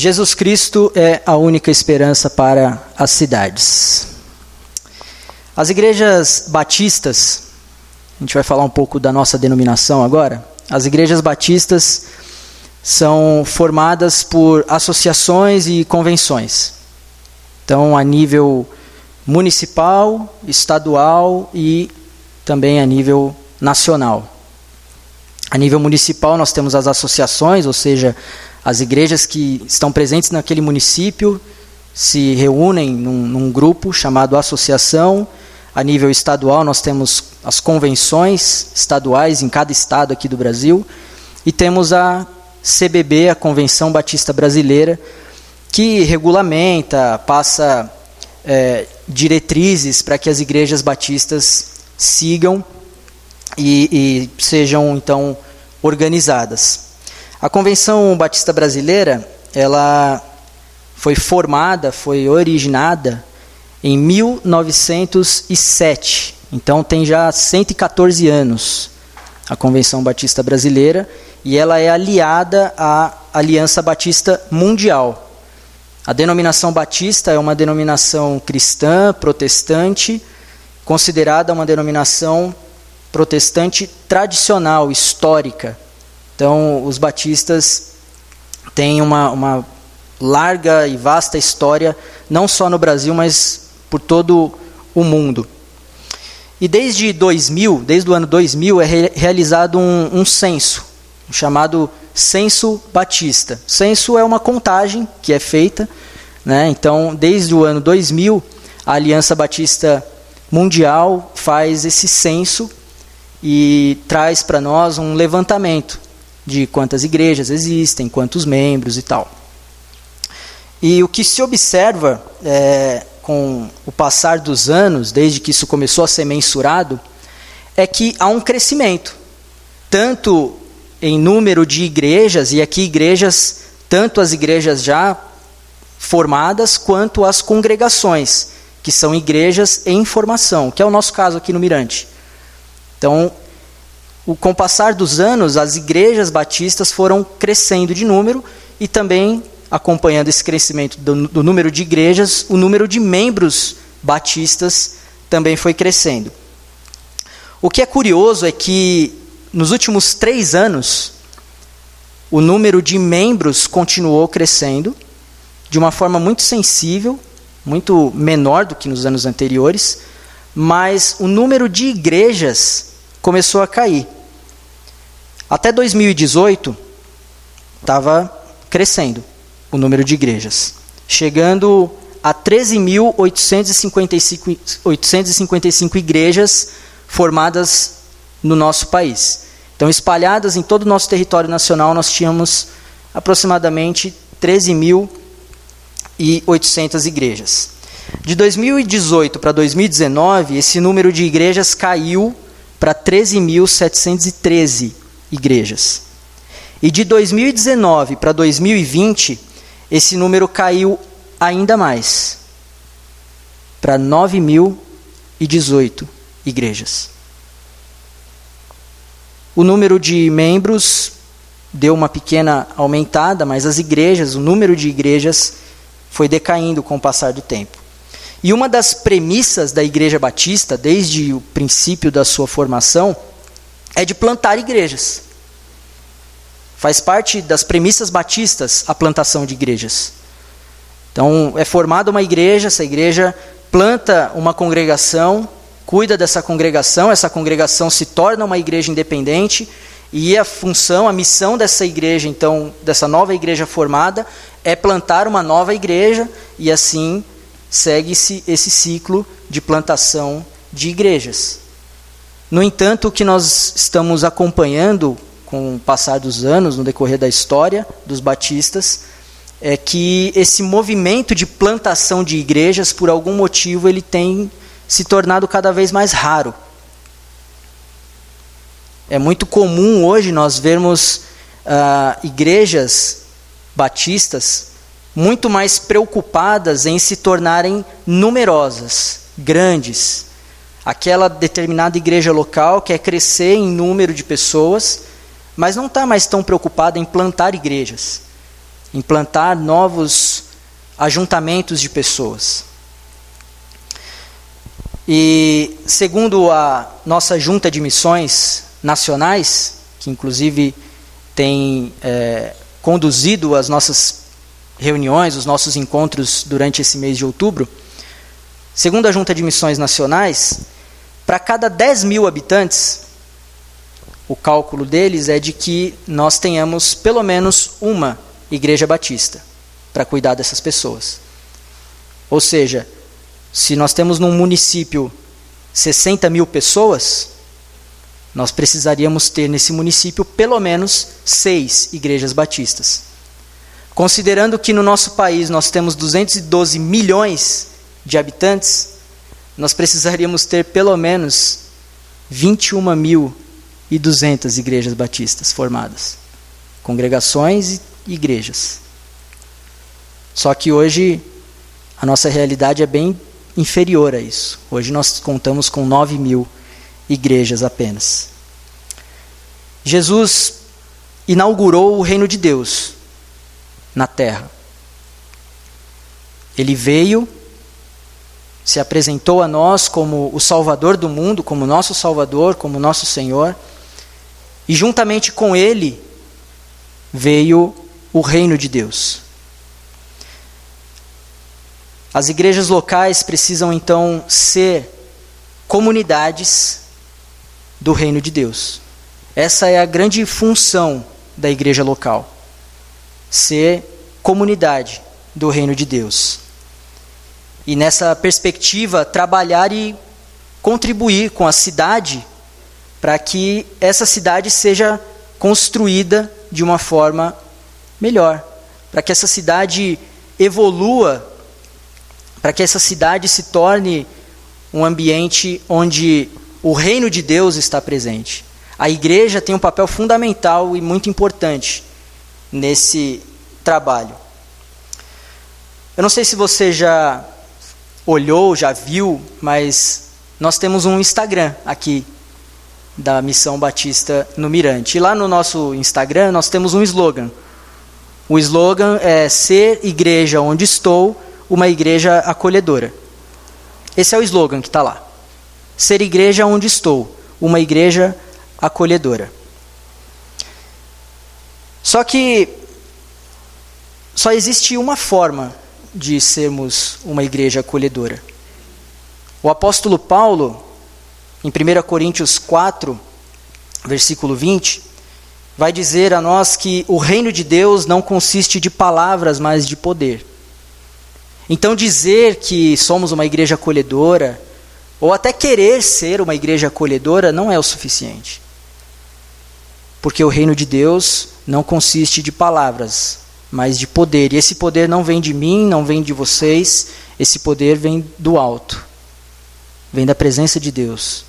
Jesus Cristo é a única esperança para as cidades. As igrejas batistas, a gente vai falar um pouco da nossa denominação agora. As igrejas batistas são formadas por associações e convenções. Então, a nível municipal, estadual e também a nível nacional. A nível municipal, nós temos as associações, ou seja, as igrejas que estão presentes naquele município se reúnem num, num grupo chamado associação. A nível estadual, nós temos as convenções estaduais em cada estado aqui do Brasil. E temos a CBB, a Convenção Batista Brasileira, que regulamenta, passa é, diretrizes para que as igrejas batistas sigam e, e sejam então organizadas. A Convenção Batista Brasileira, ela foi formada, foi originada em 1907. Então tem já 114 anos a Convenção Batista Brasileira e ela é aliada à Aliança Batista Mundial. A denominação batista é uma denominação cristã, protestante, considerada uma denominação protestante tradicional, histórica. Então, os batistas têm uma, uma larga e vasta história, não só no Brasil, mas por todo o mundo. E desde 2000, desde o ano 2000, é re realizado um, um censo, chamado Censo Batista. Censo é uma contagem que é feita, né? então, desde o ano 2000, a Aliança Batista Mundial faz esse censo e traz para nós um levantamento de quantas igrejas existem, quantos membros e tal. E o que se observa é, com o passar dos anos, desde que isso começou a ser mensurado, é que há um crescimento, tanto em número de igrejas, e aqui igrejas, tanto as igrejas já formadas, quanto as congregações, que são igrejas em formação, que é o nosso caso aqui no Mirante. Então, com o passar dos anos, as igrejas batistas foram crescendo de número e também, acompanhando esse crescimento do, do número de igrejas, o número de membros batistas também foi crescendo. O que é curioso é que, nos últimos três anos, o número de membros continuou crescendo de uma forma muito sensível, muito menor do que nos anos anteriores, mas o número de igrejas começou a cair. Até 2018, estava crescendo o número de igrejas, chegando a 13.855 igrejas formadas no nosso país. Então, espalhadas em todo o nosso território nacional, nós tínhamos aproximadamente 13.800 igrejas. De 2018 para 2019, esse número de igrejas caiu para 13.713 igrejas. E de 2019 para 2020, esse número caiu ainda mais para 9.018 igrejas. O número de membros deu uma pequena aumentada, mas as igrejas, o número de igrejas foi decaindo com o passar do tempo. E uma das premissas da Igreja Batista, desde o princípio da sua formação, é de plantar igrejas. Faz parte das premissas batistas a plantação de igrejas. Então, é formada uma igreja, essa igreja planta uma congregação, cuida dessa congregação, essa congregação se torna uma igreja independente, e a função, a missão dessa igreja, então, dessa nova igreja formada, é plantar uma nova igreja e assim segue-se esse ciclo de plantação de igrejas. No entanto, o que nós estamos acompanhando com o passar dos anos, no decorrer da história dos batistas, é que esse movimento de plantação de igrejas, por algum motivo, ele tem se tornado cada vez mais raro. É muito comum hoje nós vermos uh, igrejas batistas muito mais preocupadas em se tornarem numerosas, grandes. Aquela determinada igreja local quer crescer em número de pessoas, mas não está mais tão preocupada em plantar igrejas. implantar novos ajuntamentos de pessoas. E segundo a nossa junta de missões nacionais, que inclusive tem é, conduzido as nossas reuniões, os nossos encontros durante esse mês de outubro, segundo a junta de missões nacionais, para cada 10 mil habitantes, o cálculo deles é de que nós tenhamos pelo menos uma igreja batista para cuidar dessas pessoas. Ou seja, se nós temos num município 60 mil pessoas, nós precisaríamos ter nesse município pelo menos seis igrejas batistas. Considerando que no nosso país nós temos 212 milhões de habitantes, nós precisaríamos ter pelo menos 21.200 igrejas batistas formadas, congregações e igrejas. Só que hoje a nossa realidade é bem inferior a isso. Hoje nós contamos com 9 mil igrejas apenas. Jesus inaugurou o reino de Deus na terra. Ele veio, se apresentou a nós como o Salvador do mundo, como nosso Salvador, como nosso Senhor, e juntamente com ele veio o reino de Deus. As igrejas locais precisam então ser comunidades do reino de Deus. Essa é a grande função da igreja local. Ser comunidade do reino de Deus. E nessa perspectiva, trabalhar e contribuir com a cidade para que essa cidade seja construída de uma forma melhor, para que essa cidade evolua, para que essa cidade se torne um ambiente onde o reino de Deus está presente. A igreja tem um papel fundamental e muito importante nesse trabalho. Eu não sei se você já olhou, já viu, mas nós temos um Instagram aqui da Missão Batista no Mirante. E lá no nosso Instagram nós temos um slogan. O slogan é ser igreja onde estou, uma igreja acolhedora. Esse é o slogan que está lá. Ser igreja onde estou, uma igreja acolhedora. Só que só existe uma forma de sermos uma igreja acolhedora. O apóstolo Paulo, em 1 Coríntios 4, versículo 20, vai dizer a nós que o reino de Deus não consiste de palavras, mas de poder. Então, dizer que somos uma igreja acolhedora, ou até querer ser uma igreja acolhedora, não é o suficiente. Porque o reino de Deus não consiste de palavras, mas de poder. E esse poder não vem de mim, não vem de vocês, esse poder vem do alto, vem da presença de Deus.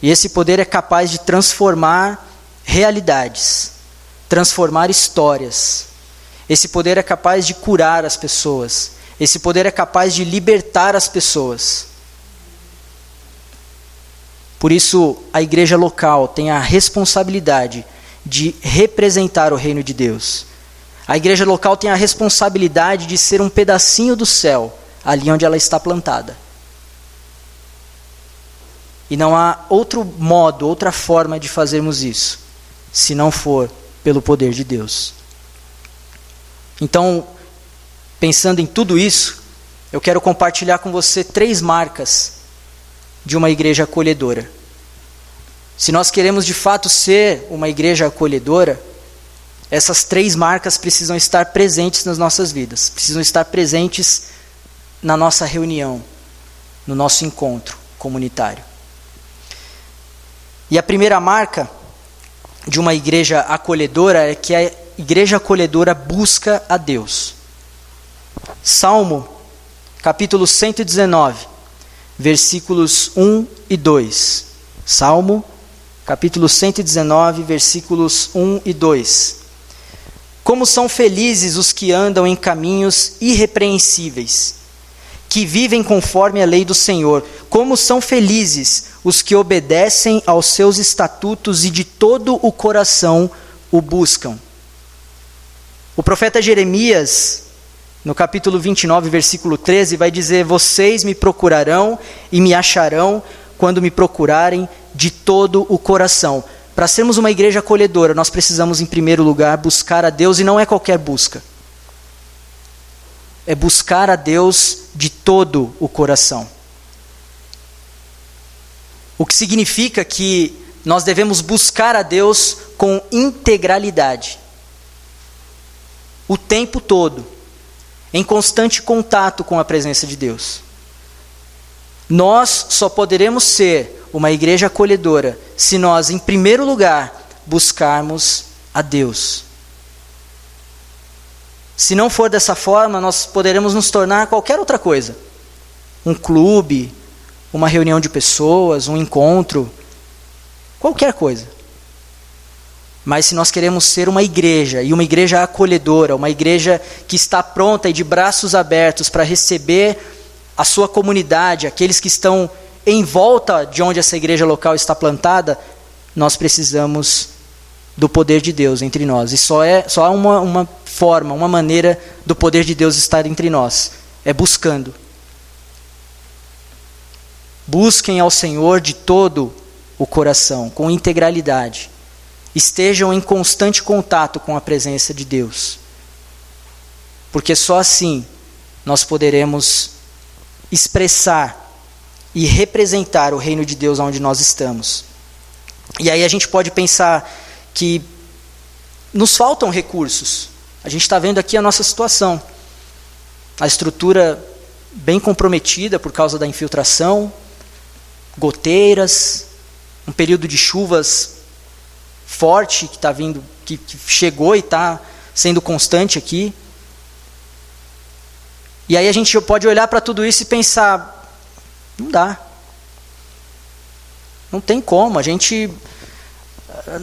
E esse poder é capaz de transformar realidades, transformar histórias. Esse poder é capaz de curar as pessoas. Esse poder é capaz de libertar as pessoas. Por isso, a igreja local tem a responsabilidade de representar o reino de Deus a igreja local tem a responsabilidade de ser um pedacinho do céu, ali onde ela está plantada. E não há outro modo, outra forma de fazermos isso, se não for pelo poder de Deus. Então, pensando em tudo isso, eu quero compartilhar com você três marcas de uma igreja acolhedora. Se nós queremos de fato ser uma igreja acolhedora, essas três marcas precisam estar presentes nas nossas vidas, precisam estar presentes na nossa reunião, no nosso encontro comunitário. E a primeira marca de uma igreja acolhedora é que a igreja acolhedora busca a Deus. Salmo, capítulo 119, versículos 1 e 2. Salmo, capítulo 119, versículos 1 e 2. Como são felizes os que andam em caminhos irrepreensíveis, que vivem conforme a lei do Senhor. Como são felizes os que obedecem aos seus estatutos e de todo o coração o buscam. O profeta Jeremias, no capítulo 29, versículo 13, vai dizer: Vocês me procurarão e me acharão quando me procurarem de todo o coração. Para sermos uma igreja acolhedora, nós precisamos, em primeiro lugar, buscar a Deus e não é qualquer busca. É buscar a Deus de todo o coração. O que significa que nós devemos buscar a Deus com integralidade. O tempo todo, em constante contato com a presença de Deus. Nós só poderemos ser uma igreja acolhedora se nós, em primeiro lugar, buscarmos a Deus. Se não for dessa forma, nós poderemos nos tornar qualquer outra coisa. Um clube, uma reunião de pessoas, um encontro, qualquer coisa. Mas se nós queremos ser uma igreja, e uma igreja acolhedora, uma igreja que está pronta e de braços abertos para receber a sua comunidade, aqueles que estão em volta de onde essa igreja local está plantada, nós precisamos do poder de Deus entre nós. E só, é, só há uma, uma forma, uma maneira do poder de Deus estar entre nós: é buscando. Busquem ao Senhor de todo o coração, com integralidade. Estejam em constante contato com a presença de Deus. Porque só assim nós poderemos expressar e representar o reino de Deus onde nós estamos. E aí a gente pode pensar que nos faltam recursos. A gente está vendo aqui a nossa situação. A estrutura bem comprometida por causa da infiltração, goteiras, um período de chuvas forte que está vindo, que, que chegou e está sendo constante aqui. E aí a gente pode olhar para tudo isso e pensar: não dá. Não tem como. A gente.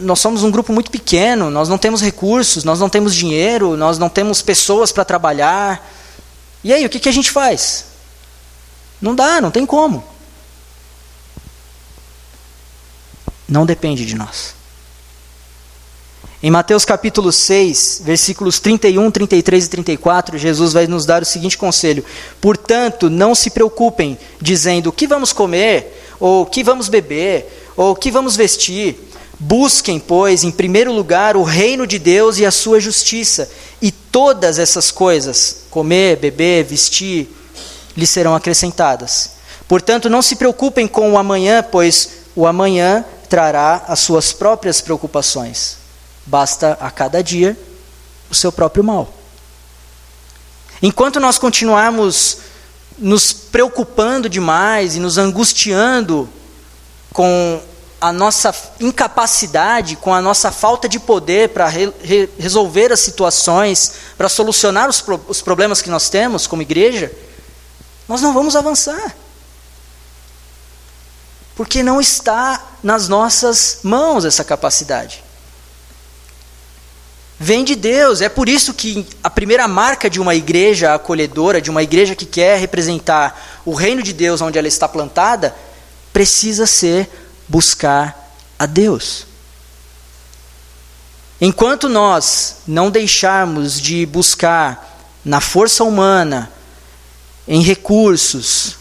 Nós somos um grupo muito pequeno, nós não temos recursos, nós não temos dinheiro, nós não temos pessoas para trabalhar. E aí, o que, que a gente faz? Não dá, não tem como. Não depende de nós. Em Mateus capítulo 6, versículos 31, 33 e 34, Jesus vai nos dar o seguinte conselho: Portanto, não se preocupem, dizendo o que vamos comer, ou o que vamos beber, ou o que vamos vestir. Busquem, pois, em primeiro lugar o reino de Deus e a sua justiça, e todas essas coisas, comer, beber, vestir, lhes serão acrescentadas. Portanto, não se preocupem com o amanhã, pois o amanhã trará as suas próprias preocupações. Basta a cada dia o seu próprio mal. Enquanto nós continuarmos nos preocupando demais e nos angustiando com a nossa incapacidade, com a nossa falta de poder para re re resolver as situações, para solucionar os, pro os problemas que nós temos como igreja, nós não vamos avançar. Porque não está nas nossas mãos essa capacidade vem de Deus. É por isso que a primeira marca de uma igreja acolhedora, de uma igreja que quer representar o reino de Deus onde ela está plantada, precisa ser buscar a Deus. Enquanto nós não deixarmos de buscar na força humana, em recursos,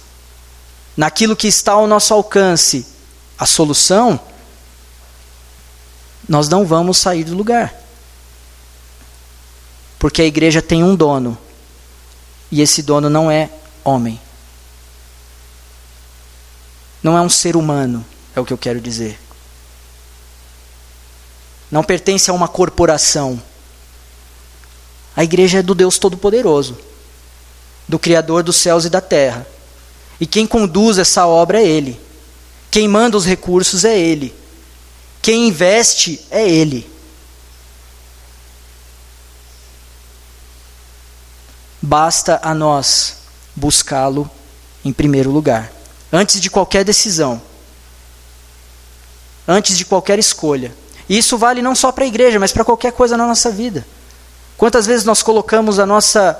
naquilo que está ao nosso alcance, a solução, nós não vamos sair do lugar. Porque a igreja tem um dono. E esse dono não é homem. Não é um ser humano, é o que eu quero dizer. Não pertence a uma corporação. A igreja é do Deus Todo-Poderoso, do Criador dos céus e da terra. E quem conduz essa obra é Ele. Quem manda os recursos é Ele. Quem investe é Ele. Basta a nós buscá-lo em primeiro lugar, antes de qualquer decisão, antes de qualquer escolha. E isso vale não só para a igreja, mas para qualquer coisa na nossa vida. Quantas vezes nós colocamos a nossa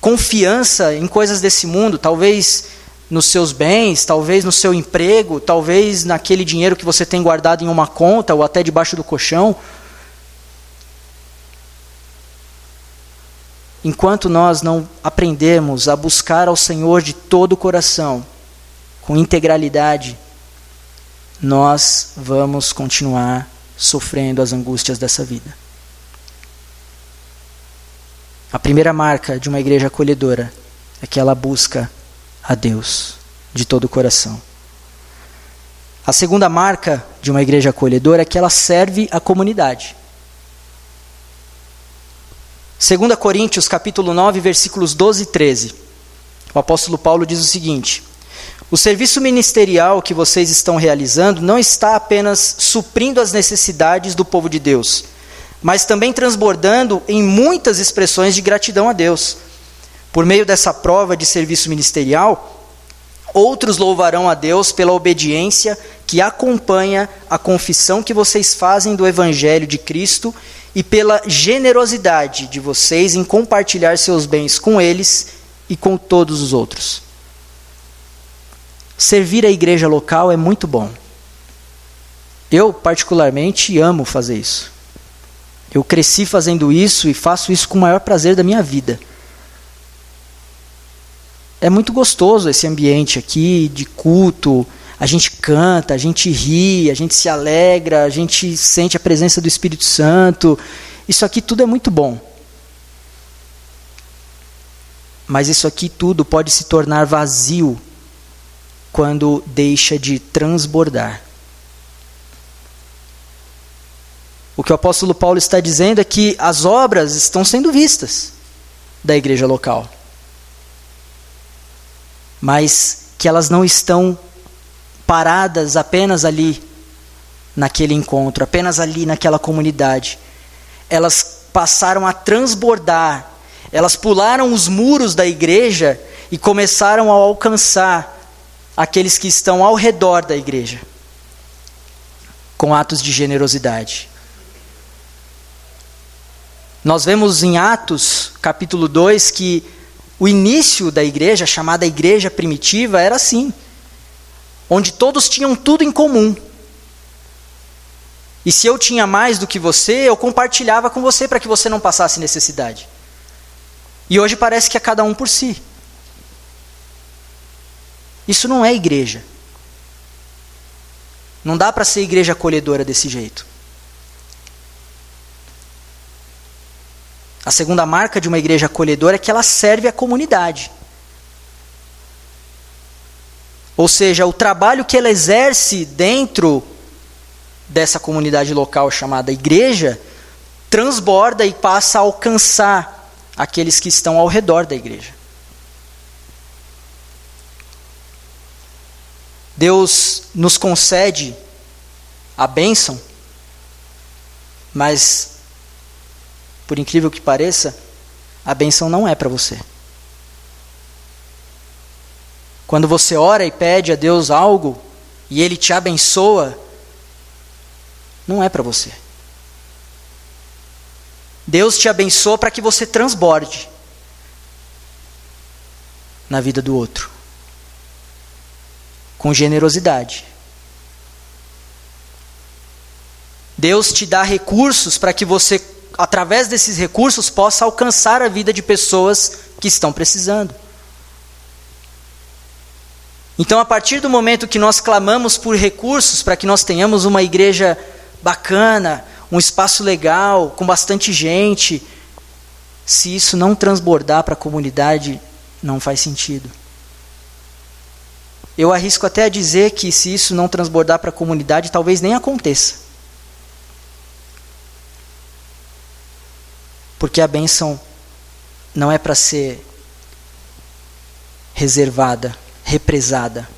confiança em coisas desse mundo, talvez nos seus bens, talvez no seu emprego, talvez naquele dinheiro que você tem guardado em uma conta ou até debaixo do colchão, enquanto nós não aprendemos a buscar ao Senhor de todo o coração, com integralidade, nós vamos continuar sofrendo as angústias dessa vida. A primeira marca de uma igreja acolhedora é que ela busca a Deus de todo o coração. A segunda marca de uma igreja acolhedora é que ela serve a comunidade. 2 Coríntios capítulo 9, versículos 12 e 13. O apóstolo Paulo diz o seguinte: O serviço ministerial que vocês estão realizando não está apenas suprindo as necessidades do povo de Deus, mas também transbordando em muitas expressões de gratidão a Deus. Por meio dessa prova de serviço ministerial, outros louvarão a Deus pela obediência que acompanha a confissão que vocês fazem do Evangelho de Cristo e pela generosidade de vocês em compartilhar seus bens com eles e com todos os outros. Servir a igreja local é muito bom. Eu, particularmente, amo fazer isso. Eu cresci fazendo isso e faço isso com o maior prazer da minha vida. É muito gostoso esse ambiente aqui de culto. A gente canta, a gente ri, a gente se alegra, a gente sente a presença do Espírito Santo. Isso aqui tudo é muito bom. Mas isso aqui tudo pode se tornar vazio quando deixa de transbordar. O que o apóstolo Paulo está dizendo é que as obras estão sendo vistas da igreja local, mas que elas não estão paradas apenas ali naquele encontro, apenas ali naquela comunidade. Elas passaram a transbordar, elas pularam os muros da igreja e começaram a alcançar aqueles que estão ao redor da igreja com atos de generosidade. Nós vemos em Atos, capítulo 2, que o início da igreja, chamada igreja primitiva, era assim: onde todos tinham tudo em comum. E se eu tinha mais do que você, eu compartilhava com você para que você não passasse necessidade. E hoje parece que é cada um por si. Isso não é igreja. Não dá para ser igreja acolhedora desse jeito. A segunda marca de uma igreja acolhedora é que ela serve à comunidade. Ou seja, o trabalho que ela exerce dentro dessa comunidade local chamada igreja transborda e passa a alcançar aqueles que estão ao redor da igreja. Deus nos concede a bênção, mas por incrível que pareça, a benção não é para você. Quando você ora e pede a Deus algo e Ele te abençoa, não é para você. Deus te abençoa para que você transborde na vida do outro, com generosidade. Deus te dá recursos para que você através desses recursos, possa alcançar a vida de pessoas que estão precisando. Então, a partir do momento que nós clamamos por recursos para que nós tenhamos uma igreja bacana, um espaço legal, com bastante gente, se isso não transbordar para a comunidade, não faz sentido. Eu arrisco até a dizer que se isso não transbordar para a comunidade, talvez nem aconteça. Porque a bênção não é para ser reservada, represada.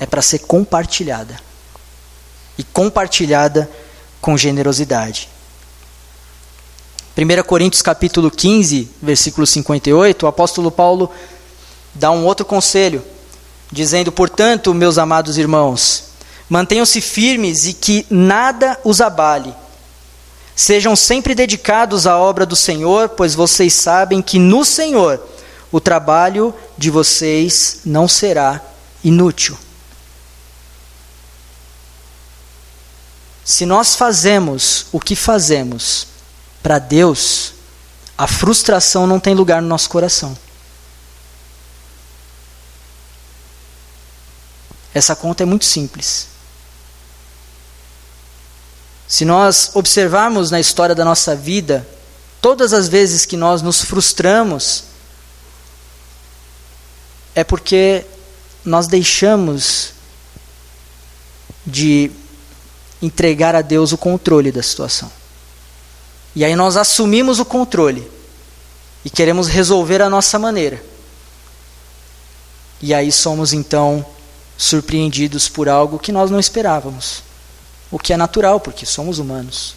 É para ser compartilhada. E compartilhada com generosidade. 1 Coríntios capítulo 15, versículo 58, o apóstolo Paulo dá um outro conselho, dizendo: "Portanto, meus amados irmãos, mantenham-se firmes e que nada os abale." Sejam sempre dedicados à obra do Senhor, pois vocês sabem que no Senhor o trabalho de vocês não será inútil. Se nós fazemos o que fazemos para Deus, a frustração não tem lugar no nosso coração. Essa conta é muito simples. Se nós observarmos na história da nossa vida, todas as vezes que nós nos frustramos, é porque nós deixamos de entregar a Deus o controle da situação. E aí nós assumimos o controle e queremos resolver a nossa maneira. E aí somos então surpreendidos por algo que nós não esperávamos. O que é natural, porque somos humanos.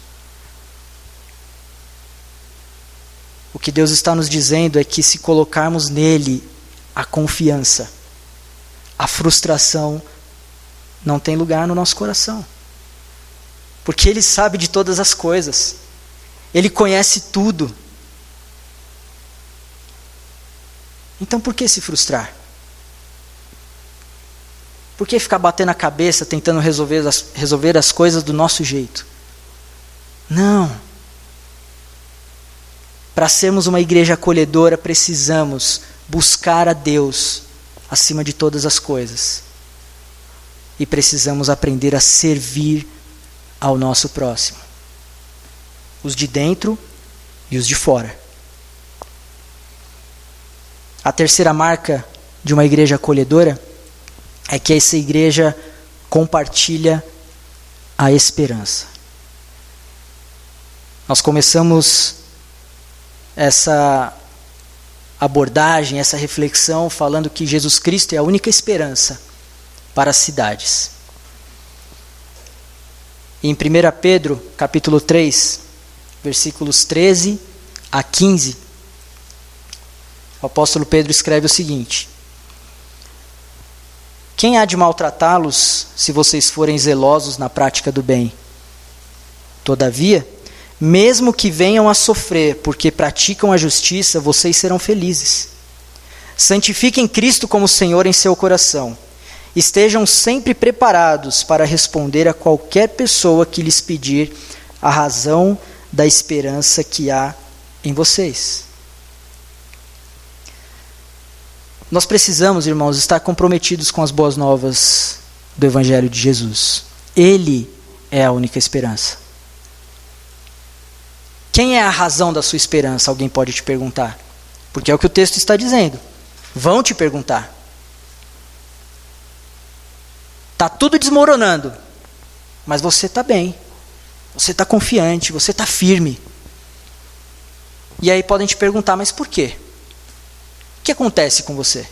O que Deus está nos dizendo é que se colocarmos nele a confiança, a frustração não tem lugar no nosso coração. Porque Ele sabe de todas as coisas, Ele conhece tudo. Então por que se frustrar? Por que ficar batendo a cabeça tentando resolver as, resolver as coisas do nosso jeito? Não. Para sermos uma igreja acolhedora, precisamos buscar a Deus acima de todas as coisas. E precisamos aprender a servir ao nosso próximo. Os de dentro e os de fora. A terceira marca de uma igreja acolhedora é que essa igreja compartilha a esperança. Nós começamos essa abordagem, essa reflexão, falando que Jesus Cristo é a única esperança para as cidades. Em 1 Pedro, capítulo 3, versículos 13 a 15, o apóstolo Pedro escreve o seguinte: quem há de maltratá-los se vocês forem zelosos na prática do bem? Todavia, mesmo que venham a sofrer porque praticam a justiça, vocês serão felizes. Santifiquem Cristo como Senhor em seu coração. Estejam sempre preparados para responder a qualquer pessoa que lhes pedir a razão da esperança que há em vocês. Nós precisamos, irmãos, estar comprometidos com as boas novas do Evangelho de Jesus. Ele é a única esperança. Quem é a razão da sua esperança? Alguém pode te perguntar. Porque é o que o texto está dizendo. Vão te perguntar. Está tudo desmoronando. Mas você está bem. Você está confiante. Você está firme. E aí podem te perguntar, mas por quê? O que acontece com você?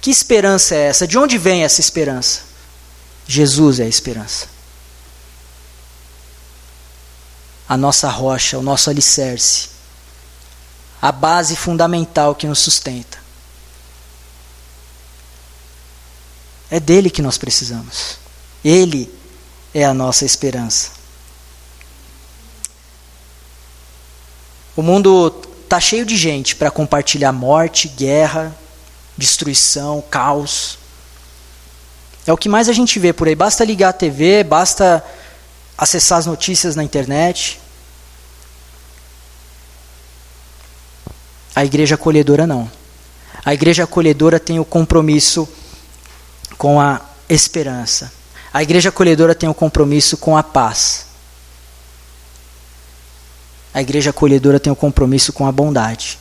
Que esperança é essa? De onde vem essa esperança? Jesus é a esperança. A nossa rocha, o nosso alicerce. A base fundamental que nos sustenta. É dele que nós precisamos. Ele é a nossa esperança. O mundo Está cheio de gente para compartilhar morte, guerra, destruição, caos. É o que mais a gente vê por aí. Basta ligar a TV, basta acessar as notícias na internet. A igreja acolhedora não. A igreja acolhedora tem o compromisso com a esperança. A igreja acolhedora tem o compromisso com a paz. A igreja acolhedora tem o compromisso com a bondade.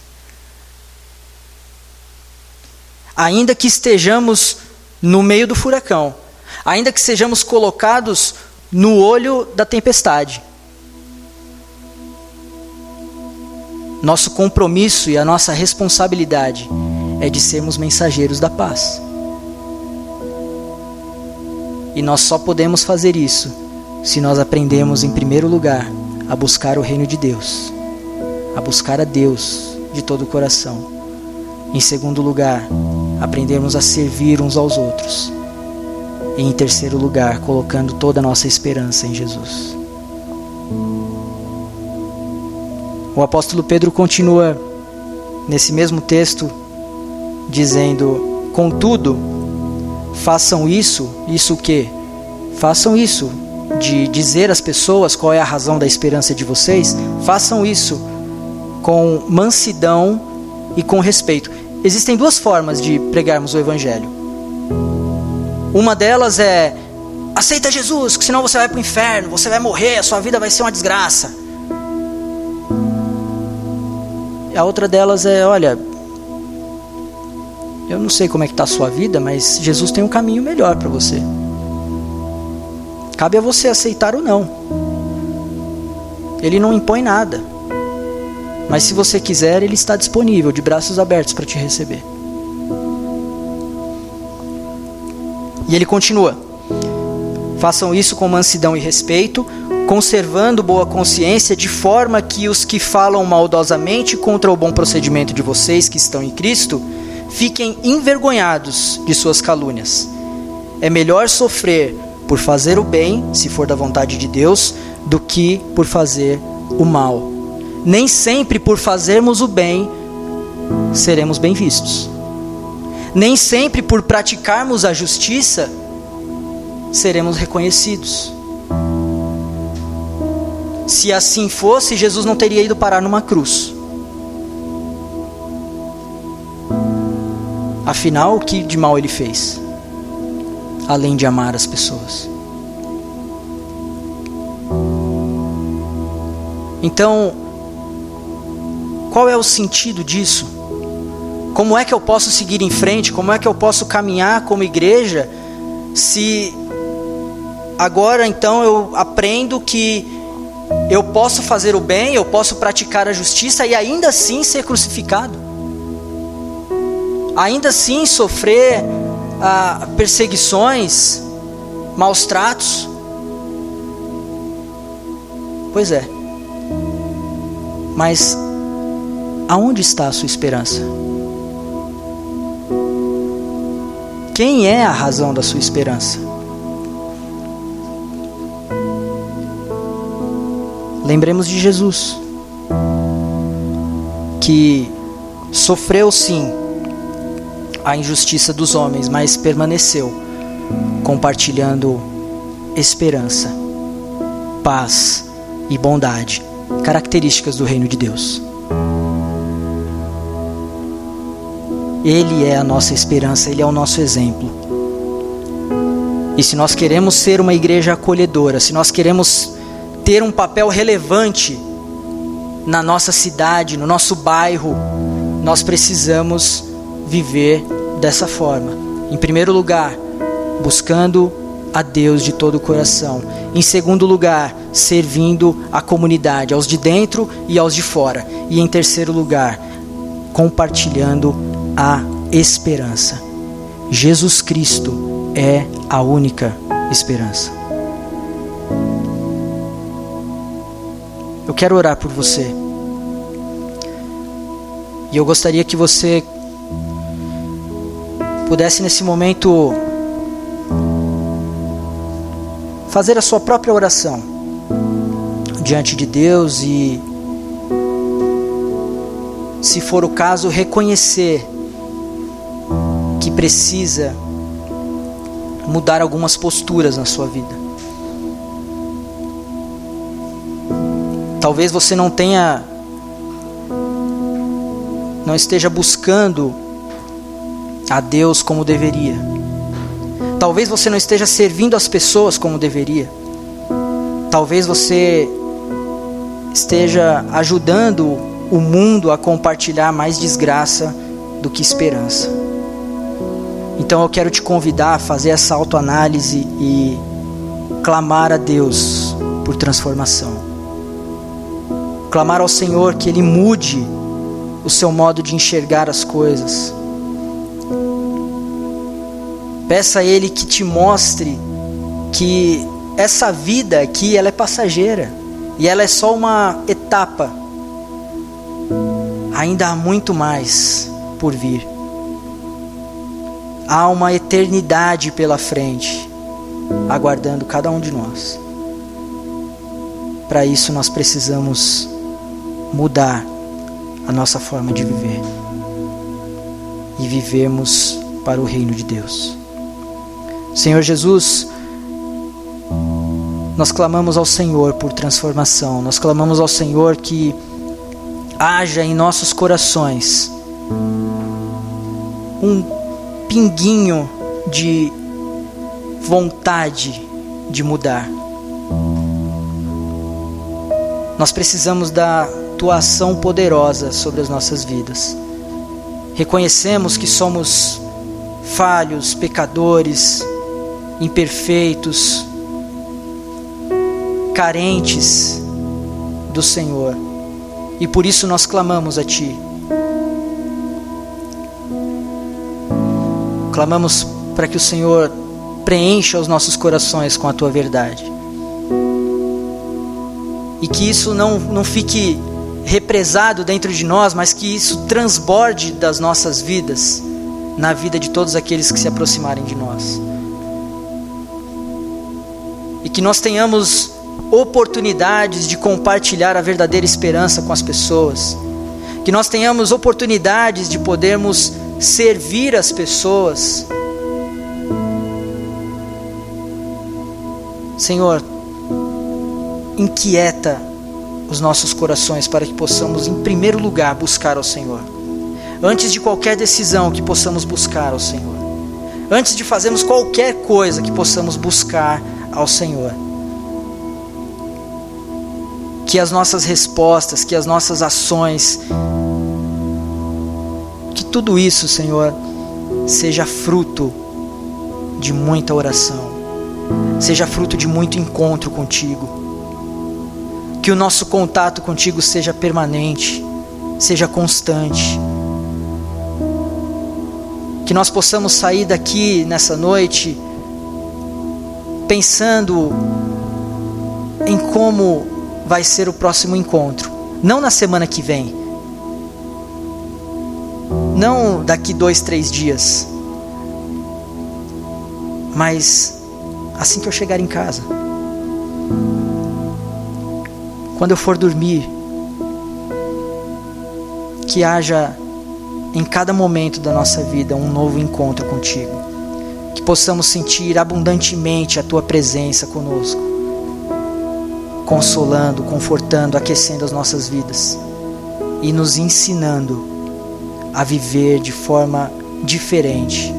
Ainda que estejamos no meio do furacão, ainda que sejamos colocados no olho da tempestade, nosso compromisso e a nossa responsabilidade é de sermos mensageiros da paz. E nós só podemos fazer isso se nós aprendemos, em primeiro lugar, a buscar o reino de Deus, a buscar a Deus de todo o coração. Em segundo lugar, aprendemos a servir uns aos outros. E em terceiro lugar, colocando toda a nossa esperança em Jesus. O apóstolo Pedro continua nesse mesmo texto dizendo: Contudo, façam isso, isso o quê? Façam isso de dizer às pessoas qual é a razão da esperança de vocês, façam isso com mansidão e com respeito. Existem duas formas de pregarmos o Evangelho. Uma delas é aceita Jesus, que senão você vai para o inferno, você vai morrer, a sua vida vai ser uma desgraça. A outra delas é, olha, eu não sei como é que está a sua vida, mas Jesus tem um caminho melhor para você. Cabe a você aceitar ou não. Ele não impõe nada. Mas se você quiser, ele está disponível, de braços abertos para te receber. E ele continua: Façam isso com mansidão e respeito, conservando boa consciência, de forma que os que falam maldosamente contra o bom procedimento de vocês que estão em Cristo fiquem envergonhados de suas calúnias. É melhor sofrer por fazer o bem, se for da vontade de Deus, do que por fazer o mal. Nem sempre por fazermos o bem seremos bem vistos. Nem sempre por praticarmos a justiça seremos reconhecidos. Se assim fosse, Jesus não teria ido parar numa cruz. Afinal, o que de mal ele fez? Além de amar as pessoas. Então, qual é o sentido disso? Como é que eu posso seguir em frente? Como é que eu posso caminhar como igreja se agora então eu aprendo que eu posso fazer o bem, eu posso praticar a justiça e ainda assim ser crucificado? ainda assim sofrer ah, perseguições, maus tratos? Pois é. Mas aonde está a sua esperança? Quem é a razão da sua esperança? Lembremos de Jesus, que sofreu sim a injustiça dos homens, mas permaneceu compartilhando esperança, paz e bondade, características do reino de Deus. Ele é a nossa esperança, ele é o nosso exemplo. E se nós queremos ser uma igreja acolhedora, se nós queremos ter um papel relevante na nossa cidade, no nosso bairro, nós precisamos viver dessa forma. Em primeiro lugar, buscando a Deus de todo o coração. Em segundo lugar, servindo a comunidade, aos de dentro e aos de fora. E em terceiro lugar, compartilhando a esperança. Jesus Cristo é a única esperança. Eu quero orar por você. E eu gostaria que você pudesse nesse momento fazer a sua própria oração diante de Deus e, se for o caso, reconhecer que precisa mudar algumas posturas na sua vida. Talvez você não tenha, não esteja buscando a Deus como deveria. Talvez você não esteja servindo as pessoas como deveria. Talvez você esteja ajudando o mundo a compartilhar mais desgraça do que esperança. Então eu quero te convidar a fazer essa autoanálise e clamar a Deus por transformação. Clamar ao Senhor que Ele mude o seu modo de enxergar as coisas Peça a Ele que te mostre que essa vida aqui ela é passageira e ela é só uma etapa. Ainda há muito mais por vir. Há uma eternidade pela frente, aguardando cada um de nós. Para isso nós precisamos mudar a nossa forma de viver e vivermos para o reino de Deus. Senhor Jesus, nós clamamos ao Senhor por transformação, nós clamamos ao Senhor que haja em nossos corações um pinguinho de vontade de mudar. Nós precisamos da tua ação poderosa sobre as nossas vidas. Reconhecemos que somos falhos, pecadores, imperfeitos, carentes do Senhor. E por isso nós clamamos a Ti. Clamamos para que o Senhor preencha os nossos corações com a Tua verdade. E que isso não, não fique represado dentro de nós, mas que isso transborde das nossas vidas na vida de todos aqueles que se aproximarem de nós. E que nós tenhamos oportunidades de compartilhar a verdadeira esperança com as pessoas. Que nós tenhamos oportunidades de podermos servir as pessoas. Senhor, inquieta os nossos corações para que possamos, em primeiro lugar, buscar ao Senhor. Antes de qualquer decisão, que possamos buscar ao Senhor. Antes de fazermos qualquer coisa, que possamos buscar ao Senhor que as nossas respostas, que as nossas ações, que tudo isso, Senhor, seja fruto de muita oração, seja fruto de muito encontro contigo. Que o nosso contato contigo seja permanente, seja constante. Que nós possamos sair daqui nessa noite pensando em como vai ser o próximo encontro. Não na semana que vem. Não daqui dois, três dias. Mas assim que eu chegar em casa. Quando eu for dormir. Que haja em cada momento da nossa vida um novo encontro contigo. Que possamos sentir abundantemente a tua presença conosco consolando, confortando, aquecendo as nossas vidas e nos ensinando a viver de forma diferente,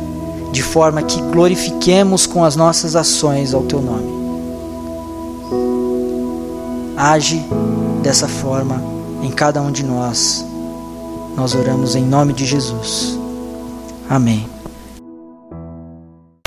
de forma que glorifiquemos com as nossas ações ao teu nome. Age dessa forma em cada um de nós. Nós oramos em nome de Jesus. Amém.